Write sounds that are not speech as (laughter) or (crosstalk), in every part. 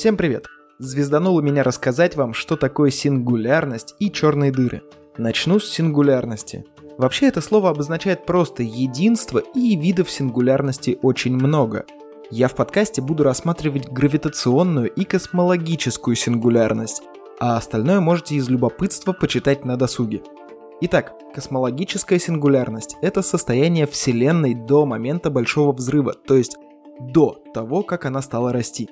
Всем привет! Звездануло меня рассказать вам, что такое сингулярность и черные дыры. Начну с сингулярности. Вообще это слово обозначает просто единство, и видов сингулярности очень много. Я в подкасте буду рассматривать гравитационную и космологическую сингулярность, а остальное можете из любопытства почитать на досуге. Итак, космологическая сингулярность – это состояние Вселенной до момента Большого Взрыва, то есть до того, как она стала расти.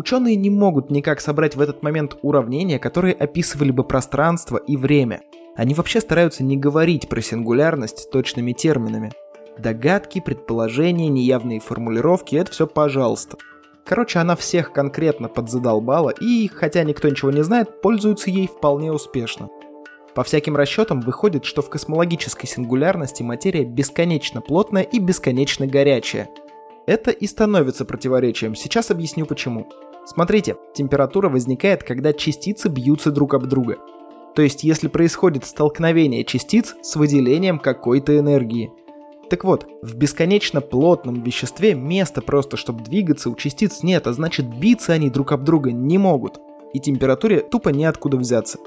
Ученые не могут никак собрать в этот момент уравнения, которые описывали бы пространство и время. Они вообще стараются не говорить про сингулярность точными терминами. Догадки, предположения, неявные формулировки – это все пожалуйста. Короче, она всех конкретно подзадолбала и, хотя никто ничего не знает, пользуются ей вполне успешно. По всяким расчетам выходит, что в космологической сингулярности материя бесконечно плотная и бесконечно горячая. Это и становится противоречием, сейчас объясню почему. Смотрите, температура возникает, когда частицы бьются друг об друга. То есть, если происходит столкновение частиц с выделением какой-то энергии. Так вот, в бесконечно плотном веществе места просто, чтобы двигаться, у частиц нет, а значит биться они друг об друга не могут. И температуре тупо неоткуда взяться.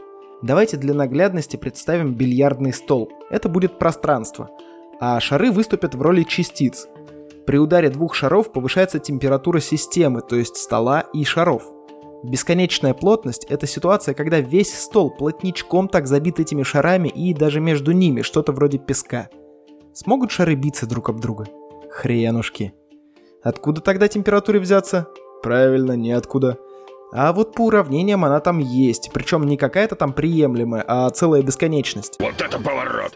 Давайте для наглядности представим бильярдный стол. Это будет пространство. А шары выступят в роли частиц. При ударе двух шаров повышается температура системы, то есть стола и шаров. Бесконечная плотность – это ситуация, когда весь стол плотничком так забит этими шарами и даже между ними что-то вроде песка. Смогут шары биться друг об друга? Хренушки. Откуда тогда температуре взяться? Правильно, ниоткуда. А вот по уравнениям она там есть, причем не какая-то там приемлемая, а целая бесконечность. Вот это поворот!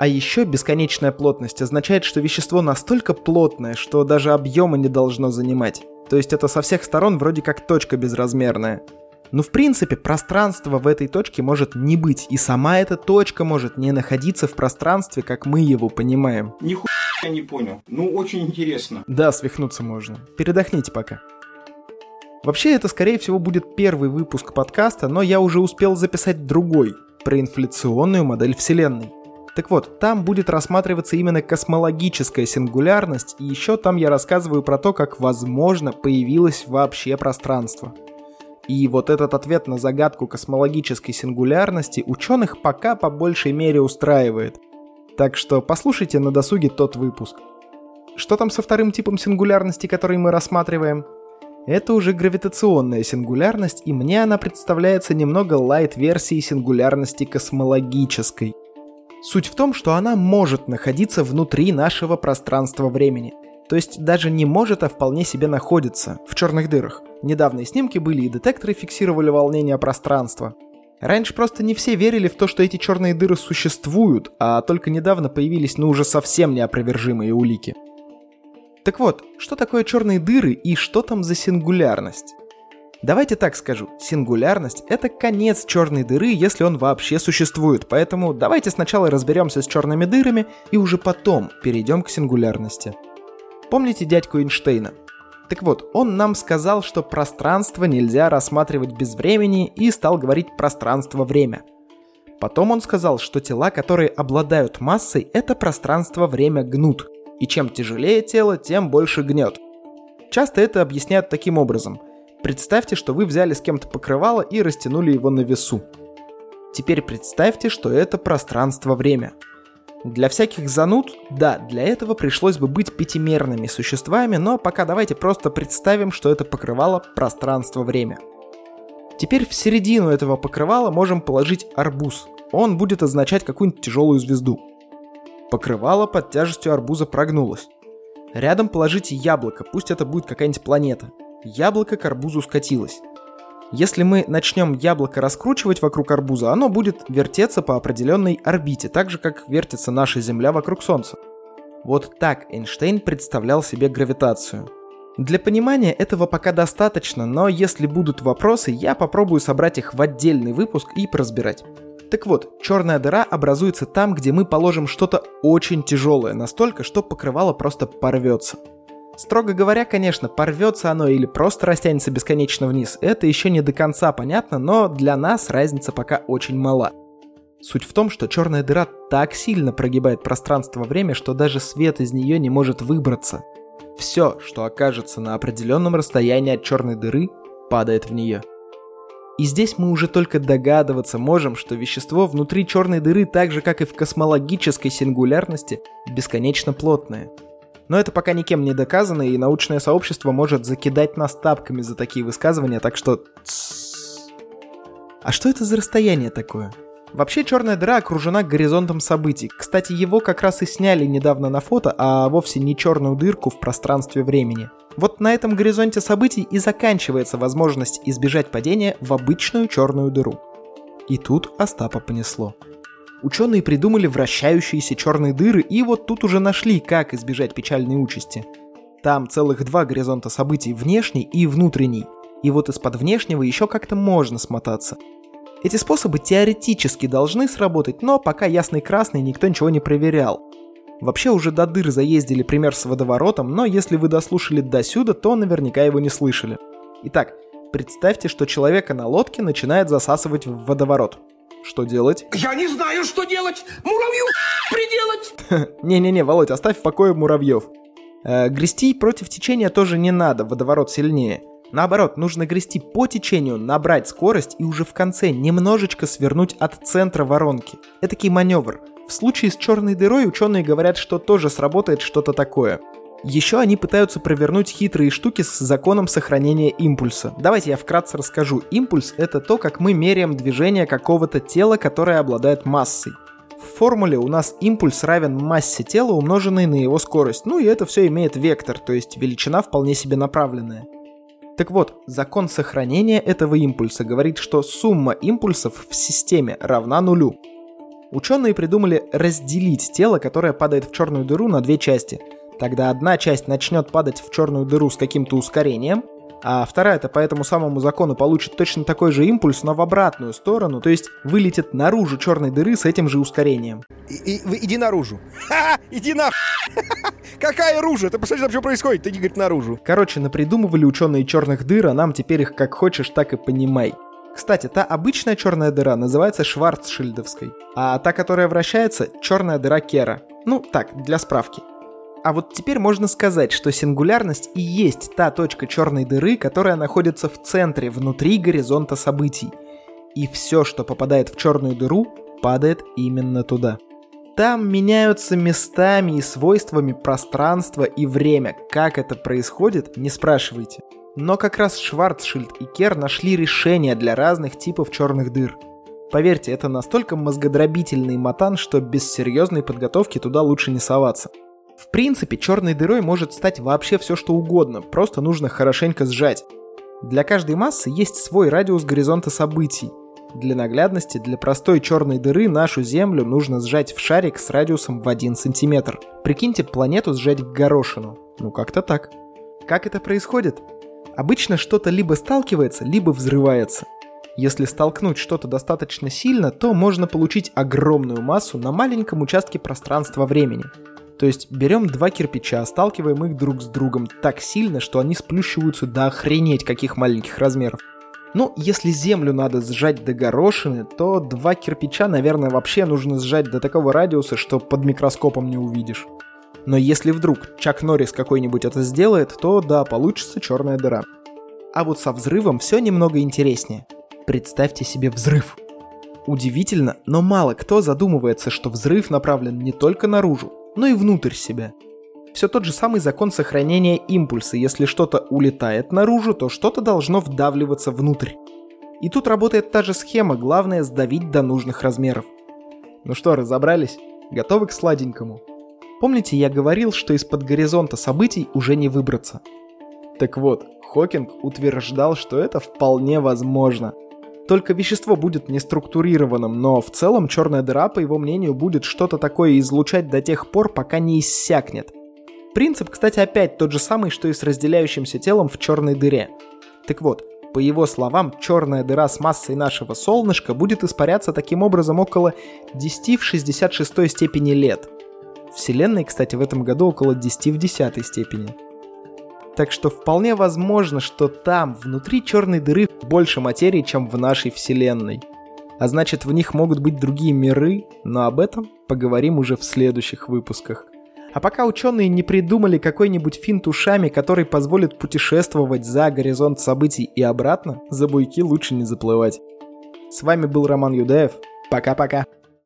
А еще бесконечная плотность означает, что вещество настолько плотное, что даже объема не должно занимать. То есть это со всех сторон вроде как точка безразмерная. Но в принципе пространство в этой точке может не быть, и сама эта точка может не находиться в пространстве, как мы его понимаем. Нихуя я не понял. Ну, очень интересно. Да, свихнуться можно. Передохните пока. Вообще, это, скорее всего, будет первый выпуск подкаста, но я уже успел записать другой, про инфляционную модель Вселенной. Так вот, там будет рассматриваться именно космологическая сингулярность, и еще там я рассказываю про то, как, возможно, появилось вообще пространство. И вот этот ответ на загадку космологической сингулярности ученых пока по большей мере устраивает. Так что послушайте на досуге тот выпуск. Что там со вторым типом сингулярности, который мы рассматриваем? Это уже гравитационная сингулярность, и мне она представляется немного лайт-версией сингулярности космологической. Суть в том, что она может находиться внутри нашего пространства-времени. То есть даже не может, а вполне себе находится в черных дырах. Недавние снимки были и детекторы фиксировали волнение пространства. Раньше просто не все верили в то, что эти черные дыры существуют, а только недавно появились ну уже совсем неопровержимые улики. Так вот, что такое черные дыры и что там за сингулярность? Давайте так скажу, сингулярность — это конец черной дыры, если он вообще существует, поэтому давайте сначала разберемся с черными дырами и уже потом перейдем к сингулярности. Помните дядьку Эйнштейна? Так вот, он нам сказал, что пространство нельзя рассматривать без времени и стал говорить пространство-время. Потом он сказал, что тела, которые обладают массой, это пространство-время гнут, и чем тяжелее тело, тем больше гнет. Часто это объясняют таким образом – Представьте, что вы взяли с кем-то покрывало и растянули его на весу. Теперь представьте, что это пространство-время. Для всяких зануд, да, для этого пришлось бы быть пятимерными существами, но пока давайте просто представим, что это покрывало пространство-время. Теперь в середину этого покрывала можем положить арбуз. Он будет означать какую-нибудь тяжелую звезду. Покрывало под тяжестью арбуза прогнулось. Рядом положите яблоко, пусть это будет какая-нибудь планета – Яблоко к арбузу скатилось. Если мы начнем яблоко раскручивать вокруг арбуза, оно будет вертеться по определенной орбите, так же как вертится наша Земля вокруг Солнца. Вот так Эйнштейн представлял себе гравитацию. Для понимания этого пока достаточно, но если будут вопросы, я попробую собрать их в отдельный выпуск и поразбирать. Так вот, черная дыра образуется там, где мы положим что-то очень тяжелое, настолько, что покрывало просто порвется. Строго говоря, конечно, порвется оно или просто растянется бесконечно вниз, это еще не до конца понятно, но для нас разница пока очень мала. Суть в том, что черная дыра так сильно прогибает пространство-время, что даже свет из нее не может выбраться. Все, что окажется на определенном расстоянии от черной дыры, падает в нее. И здесь мы уже только догадываться можем, что вещество внутри черной дыры, так же как и в космологической сингулярности, бесконечно плотное. Но это пока никем не доказано, и научное сообщество может закидать нас тапками за такие высказывания, так что... А что это за расстояние такое? Вообще черная дыра окружена горизонтом событий. Кстати, его как раз и сняли недавно на фото, а вовсе не черную дырку в пространстве времени. Вот на этом горизонте событий и заканчивается возможность избежать падения в обычную черную дыру. И тут Остапа понесло. Ученые придумали вращающиеся черные дыры и вот тут уже нашли, как избежать печальной участи. Там целых два горизонта событий, внешний и внутренний. И вот из-под внешнего еще как-то можно смотаться. Эти способы теоретически должны сработать, но пока ясный красный никто ничего не проверял. Вообще уже до дыр заездили пример с водоворотом, но если вы дослушали до сюда, то наверняка его не слышали. Итак, представьте, что человека на лодке начинает засасывать в водоворот. Что делать? Я не знаю, что делать! Муравью (laughs) приделать! (laughs) Не-не-не, Володь, оставь в покое муравьев. Э, грести против течения тоже не надо, водоворот сильнее. Наоборот, нужно грести по течению, набрать скорость и уже в конце немножечко свернуть от центра воронки. Этакий маневр. В случае с черной дырой ученые говорят, что тоже сработает что-то такое. Еще они пытаются провернуть хитрые штуки с законом сохранения импульса. Давайте я вкратце расскажу. Импульс — это то, как мы меряем движение какого-то тела, которое обладает массой. В формуле у нас импульс равен массе тела, умноженной на его скорость. Ну и это все имеет вектор, то есть величина вполне себе направленная. Так вот, закон сохранения этого импульса говорит, что сумма импульсов в системе равна нулю. Ученые придумали разделить тело, которое падает в черную дыру, на две части. Тогда одна часть начнет падать в черную дыру с каким-то ускорением, а вторая-то по этому самому закону получит точно такой же импульс, но в обратную сторону, то есть вылетит наружу черной дыры с этим же ускорением. И, и, иди наружу. Ха, иди на. (laughs) Какая ружа? Ты посмотри, что происходит? Ты не говорит наружу. Короче, напридумывали ученые черных дыр, а нам теперь их как хочешь, так и понимай. Кстати, та обычная черная дыра называется Шварцшильдовской, а та, которая вращается, черная дыра Кера. Ну, так, для справки. А вот теперь можно сказать, что сингулярность и есть та точка черной дыры, которая находится в центре, внутри горизонта событий. И все, что попадает в черную дыру, падает именно туда. Там меняются местами и свойствами пространство и время. Как это происходит, не спрашивайте. Но как раз Шварцшильд и Кер нашли решение для разных типов черных дыр. Поверьте, это настолько мозгодробительный матан, что без серьезной подготовки туда лучше не соваться. В принципе, черной дырой может стать вообще все что угодно, просто нужно хорошенько сжать. Для каждой массы есть свой радиус горизонта событий. Для наглядности, для простой черной дыры нашу Землю нужно сжать в шарик с радиусом в 1 сантиметр. Прикиньте планету сжать в горошину. Ну как-то так. Как это происходит? Обычно что-то либо сталкивается, либо взрывается. Если столкнуть что-то достаточно сильно, то можно получить огромную массу на маленьком участке пространства-времени. То есть берем два кирпича, сталкиваем их друг с другом так сильно, что они сплющиваются до охренеть каких маленьких размеров. Ну, если землю надо сжать до горошины, то два кирпича, наверное, вообще нужно сжать до такого радиуса, что под микроскопом не увидишь. Но если вдруг Чак Норрис какой-нибудь это сделает, то да, получится черная дыра. А вот со взрывом все немного интереснее. Представьте себе взрыв. Удивительно, но мало кто задумывается, что взрыв направлен не только наружу, но и внутрь себя. Все тот же самый закон сохранения импульса. Если что-то улетает наружу, то что-то должно вдавливаться внутрь. И тут работает та же схема, главное сдавить до нужных размеров. Ну что, разобрались? Готовы к сладенькому? Помните, я говорил, что из-под горизонта событий уже не выбраться? Так вот, Хокинг утверждал, что это вполне возможно. Только вещество будет неструктурированным, но в целом черная дыра, по его мнению, будет что-то такое излучать до тех пор, пока не иссякнет. Принцип, кстати, опять тот же самый, что и с разделяющимся телом в черной дыре. Так вот, по его словам, черная дыра с массой нашего солнышка будет испаряться таким образом около 10 в 66 степени лет – Вселенной, кстати, в этом году около 10 в 10 степени. Так что вполне возможно, что там, внутри черной дыры, больше материи, чем в нашей Вселенной. А значит, в них могут быть другие миры, но об этом поговорим уже в следующих выпусках. А пока ученые не придумали какой-нибудь финт ушами, который позволит путешествовать за горизонт событий и обратно, за буйки лучше не заплывать. С вами был Роман Юдаев. Пока-пока.